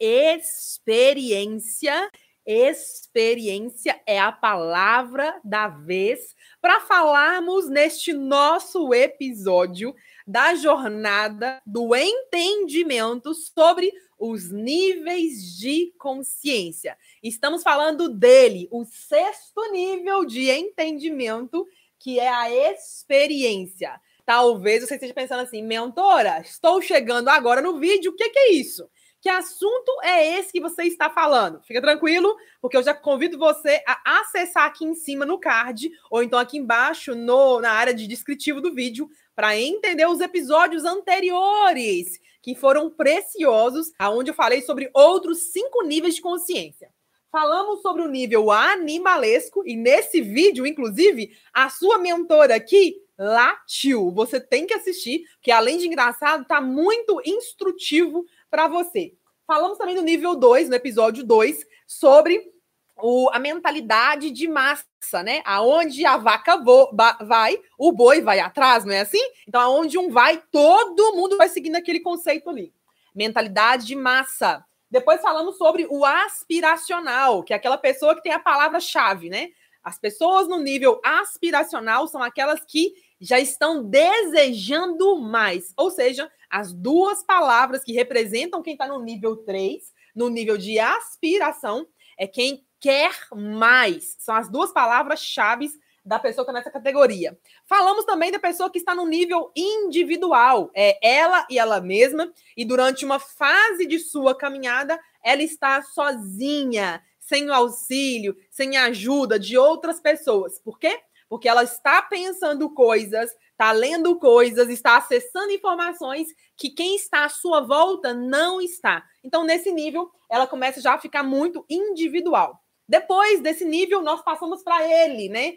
experiência. Experiência é a palavra da vez para falarmos neste nosso episódio da jornada do entendimento sobre os níveis de consciência. Estamos falando dele, o sexto nível de entendimento, que é a experiência. Talvez você esteja pensando assim, mentora, estou chegando agora no vídeo, o que, que é isso? Que assunto é esse que você está falando? Fica tranquilo, porque eu já convido você a acessar aqui em cima no card, ou então aqui embaixo no, na área de descritivo do vídeo, para entender os episódios anteriores, que foram preciosos, aonde eu falei sobre outros cinco níveis de consciência. Falamos sobre o nível animalesco, e nesse vídeo, inclusive, a sua mentora aqui latiu. Você tem que assistir, que além de engraçado, tá muito instrutivo para você. Falamos também do nível 2, no episódio 2, sobre o, a mentalidade de massa, né? Aonde a vaca vo, ba, vai, o boi vai atrás, não é assim? Então, aonde um vai, todo mundo vai seguindo aquele conceito ali. Mentalidade de massa. Depois falamos sobre o aspiracional, que é aquela pessoa que tem a palavra-chave, né? As pessoas no nível aspiracional são aquelas que já estão desejando mais. Ou seja, as duas palavras que representam quem está no nível 3, no nível de aspiração, é quem quer mais. São as duas palavras-chave da pessoa que está nessa categoria. Falamos também da pessoa que está no nível individual, é ela e ela mesma, e durante uma fase de sua caminhada, ela está sozinha, sem o auxílio, sem a ajuda de outras pessoas. Por quê? porque ela está pensando coisas, está lendo coisas, está acessando informações que quem está à sua volta não está. Então, nesse nível, ela começa já a ficar muito individual. Depois desse nível, nós passamos para ele, né?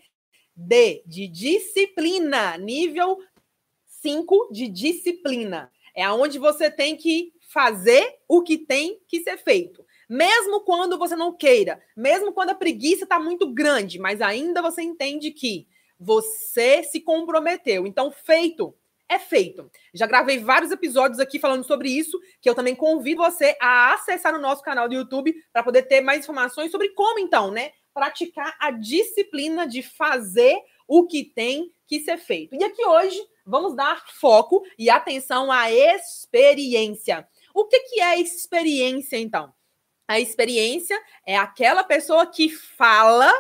D, de disciplina, nível 5 de disciplina. É aonde você tem que fazer o que tem que ser feito. Mesmo quando você não queira, mesmo quando a preguiça está muito grande, mas ainda você entende que você se comprometeu. Então, feito é feito. Já gravei vários episódios aqui falando sobre isso, que eu também convido você a acessar no nosso canal do YouTube para poder ter mais informações sobre como, então, né, praticar a disciplina de fazer o que tem que ser feito. E aqui hoje vamos dar foco e atenção à experiência. O que, que é experiência, então? A experiência é aquela pessoa que fala,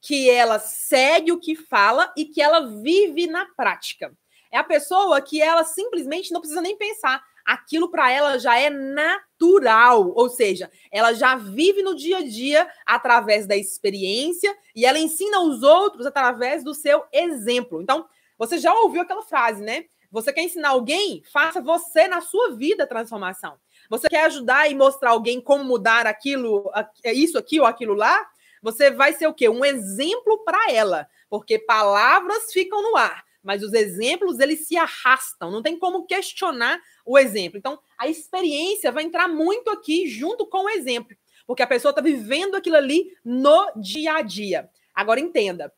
que ela segue o que fala e que ela vive na prática. É a pessoa que ela simplesmente não precisa nem pensar. Aquilo para ela já é natural, ou seja, ela já vive no dia a dia através da experiência e ela ensina os outros através do seu exemplo. Então, você já ouviu aquela frase, né? Você quer ensinar alguém? Faça você na sua vida a transformação. Você quer ajudar e mostrar alguém como mudar aquilo, é isso aqui ou aquilo lá? Você vai ser o quê? Um exemplo para ela, porque palavras ficam no ar, mas os exemplos eles se arrastam, não tem como questionar o exemplo. Então, a experiência vai entrar muito aqui junto com o exemplo, porque a pessoa está vivendo aquilo ali no dia a dia. Agora entenda,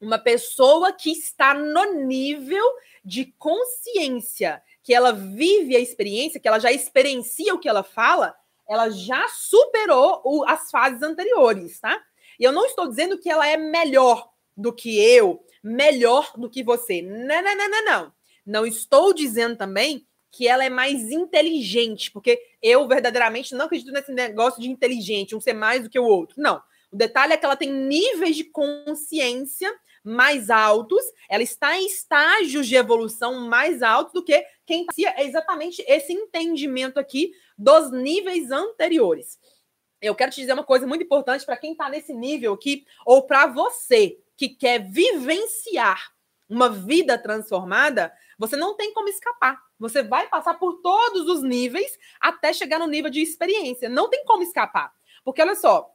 uma pessoa que está no nível de consciência que ela vive a experiência, que ela já experiencia o que ela fala, ela já superou o, as fases anteriores, tá? E eu não estou dizendo que ela é melhor do que eu, melhor do que você. Não, não, não, não, não. Não estou dizendo também que ela é mais inteligente, porque eu verdadeiramente não acredito nesse negócio de inteligente, um ser mais do que o outro. Não. O detalhe é que ela tem níveis de consciência mais altos, ela está em estágios de evolução mais altos do que quem fazia exatamente esse entendimento aqui dos níveis anteriores. Eu quero te dizer uma coisa muito importante para quem está nesse nível aqui, ou para você que quer vivenciar uma vida transformada, você não tem como escapar. Você vai passar por todos os níveis até chegar no nível de experiência. Não tem como escapar. Porque olha só,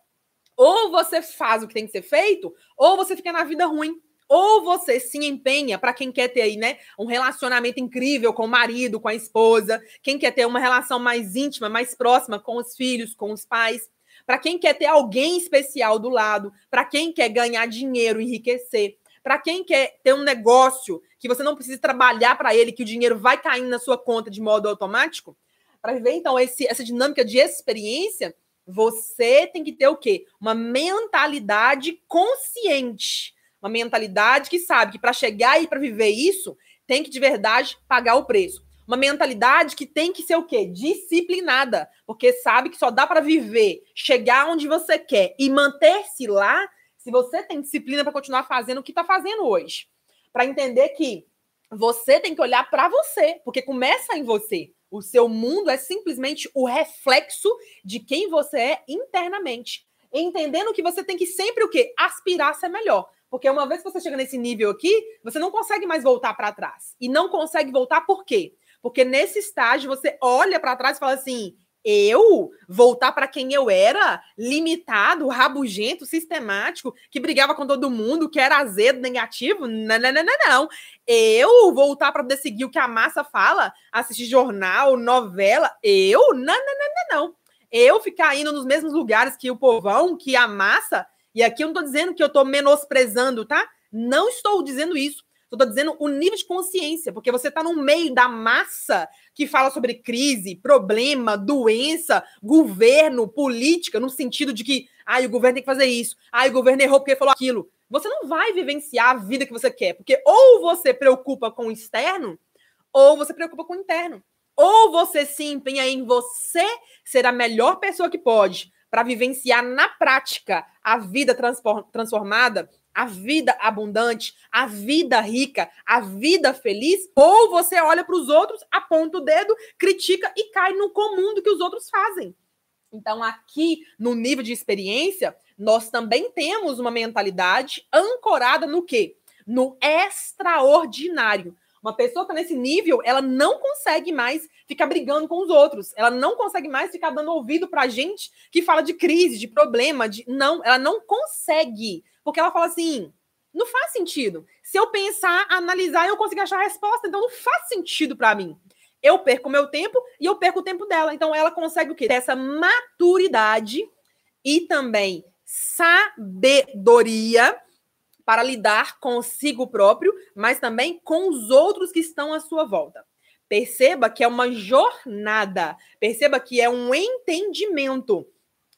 ou você faz o que tem que ser feito, ou você fica na vida ruim. Ou você se empenha para quem quer ter aí, né, um relacionamento incrível com o marido, com a esposa, quem quer ter uma relação mais íntima, mais próxima com os filhos, com os pais, para quem quer ter alguém especial do lado, para quem quer ganhar dinheiro, enriquecer, para quem quer ter um negócio que você não precisa trabalhar para ele, que o dinheiro vai caindo na sua conta de modo automático, para viver então esse, essa dinâmica de experiência, você tem que ter o quê? Uma mentalidade consciente. Uma mentalidade que sabe que para chegar e para viver isso, tem que de verdade pagar o preço. Uma mentalidade que tem que ser o quê? Disciplinada, porque sabe que só dá para viver, chegar onde você quer e manter-se lá se você tem disciplina para continuar fazendo o que está fazendo hoje. Para entender que você tem que olhar para você, porque começa em você. O seu mundo é simplesmente o reflexo de quem você é internamente. Entendendo que você tem que sempre o quê? Aspirar a ser melhor. Porque uma vez que você chega nesse nível aqui, você não consegue mais voltar para trás. E não consegue voltar por quê? Porque nesse estágio você olha para trás e fala assim: eu voltar para quem eu era, limitado, rabugento, sistemático, que brigava com todo mundo, que era azedo, negativo? Não, não, não, não. não. Eu voltar para poder seguir o que a massa fala, assistir jornal, novela? Eu? Não, não, não, não, não. Eu ficar indo nos mesmos lugares que o povão, que a massa, e aqui eu não estou dizendo que eu estou menosprezando, tá? Não estou dizendo isso. Estou dizendo o nível de consciência, porque você está no meio da massa que fala sobre crise, problema, doença, governo, política, no sentido de que ah, o governo tem que fazer isso, ah, o governo errou porque falou aquilo. Você não vai vivenciar a vida que você quer, porque ou você preocupa com o externo, ou você preocupa com o interno. Ou você se empenha em você ser a melhor pessoa que pode para vivenciar na prática a vida transformada a vida abundante, a vida rica, a vida feliz, ou você olha para os outros, aponta o dedo, critica e cai no comum do que os outros fazem. Então, aqui no nível de experiência, nós também temos uma mentalidade ancorada no quê? No extraordinário. Uma pessoa que está nesse nível, ela não consegue mais ficar brigando com os outros. Ela não consegue mais ficar dando ouvido para gente que fala de crise, de problema, de não, ela não consegue porque ela fala assim: não faz sentido. Se eu pensar, analisar, eu consigo achar a resposta, então não faz sentido para mim. Eu perco meu tempo e eu perco o tempo dela. Então ela consegue o quê? Essa maturidade e também sabedoria para lidar consigo próprio, mas também com os outros que estão à sua volta. Perceba que é uma jornada, perceba que é um entendimento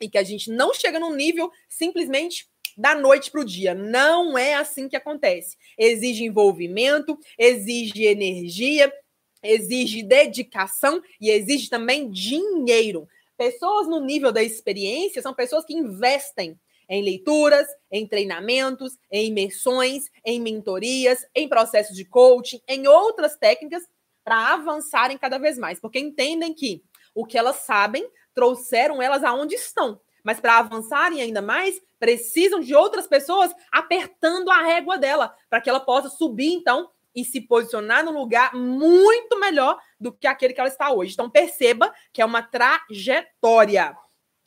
e que a gente não chega num nível simplesmente da noite para o dia. Não é assim que acontece. Exige envolvimento, exige energia, exige dedicação e exige também dinheiro. Pessoas no nível da experiência são pessoas que investem em leituras, em treinamentos, em imersões, em mentorias, em processos de coaching, em outras técnicas para avançarem cada vez mais, porque entendem que o que elas sabem trouxeram elas aonde estão mas para avançarem ainda mais, precisam de outras pessoas apertando a régua dela, para que ela possa subir, então, e se posicionar num lugar muito melhor do que aquele que ela está hoje. Então, perceba que é uma trajetória.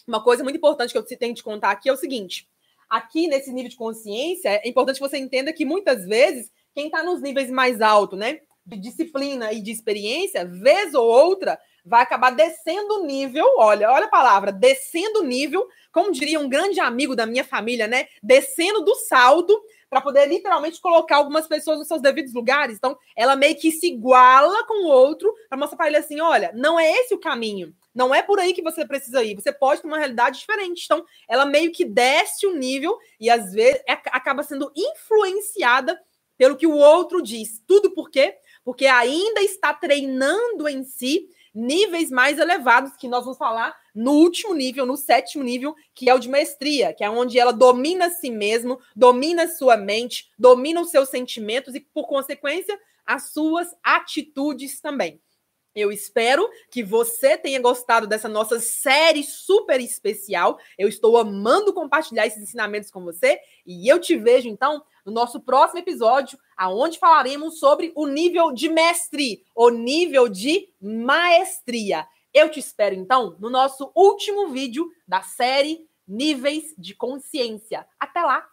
Uma coisa muito importante que eu tenho te contar aqui é o seguinte: aqui nesse nível de consciência, é importante que você entenda que muitas vezes quem está nos níveis mais altos, né, de disciplina e de experiência, vez ou outra, vai acabar descendo o nível, olha, olha a palavra, descendo o nível, como diria um grande amigo da minha família, né? Descendo do salto para poder literalmente colocar algumas pessoas nos seus devidos lugares. Então, ela meio que se iguala com o outro para mostrar para ele assim: olha, não é esse o caminho. Não é por aí que você precisa ir. Você pode ter uma realidade diferente. Então, ela meio que desce o nível e às vezes é, acaba sendo influenciada pelo que o outro diz. Tudo por quê? Porque ainda está treinando em si níveis mais elevados, que nós vamos falar no último nível, no sétimo nível, que é o de maestria, que é onde ela domina si mesmo, domina sua mente, domina os seus sentimentos e, por consequência, as suas atitudes também. Eu espero que você tenha gostado dessa nossa série super especial. Eu estou amando compartilhar esses ensinamentos com você e eu te vejo então no nosso próximo episódio, aonde falaremos sobre o nível de mestre, o nível de maestria. Eu te espero então no nosso último vídeo da série Níveis de Consciência. Até lá!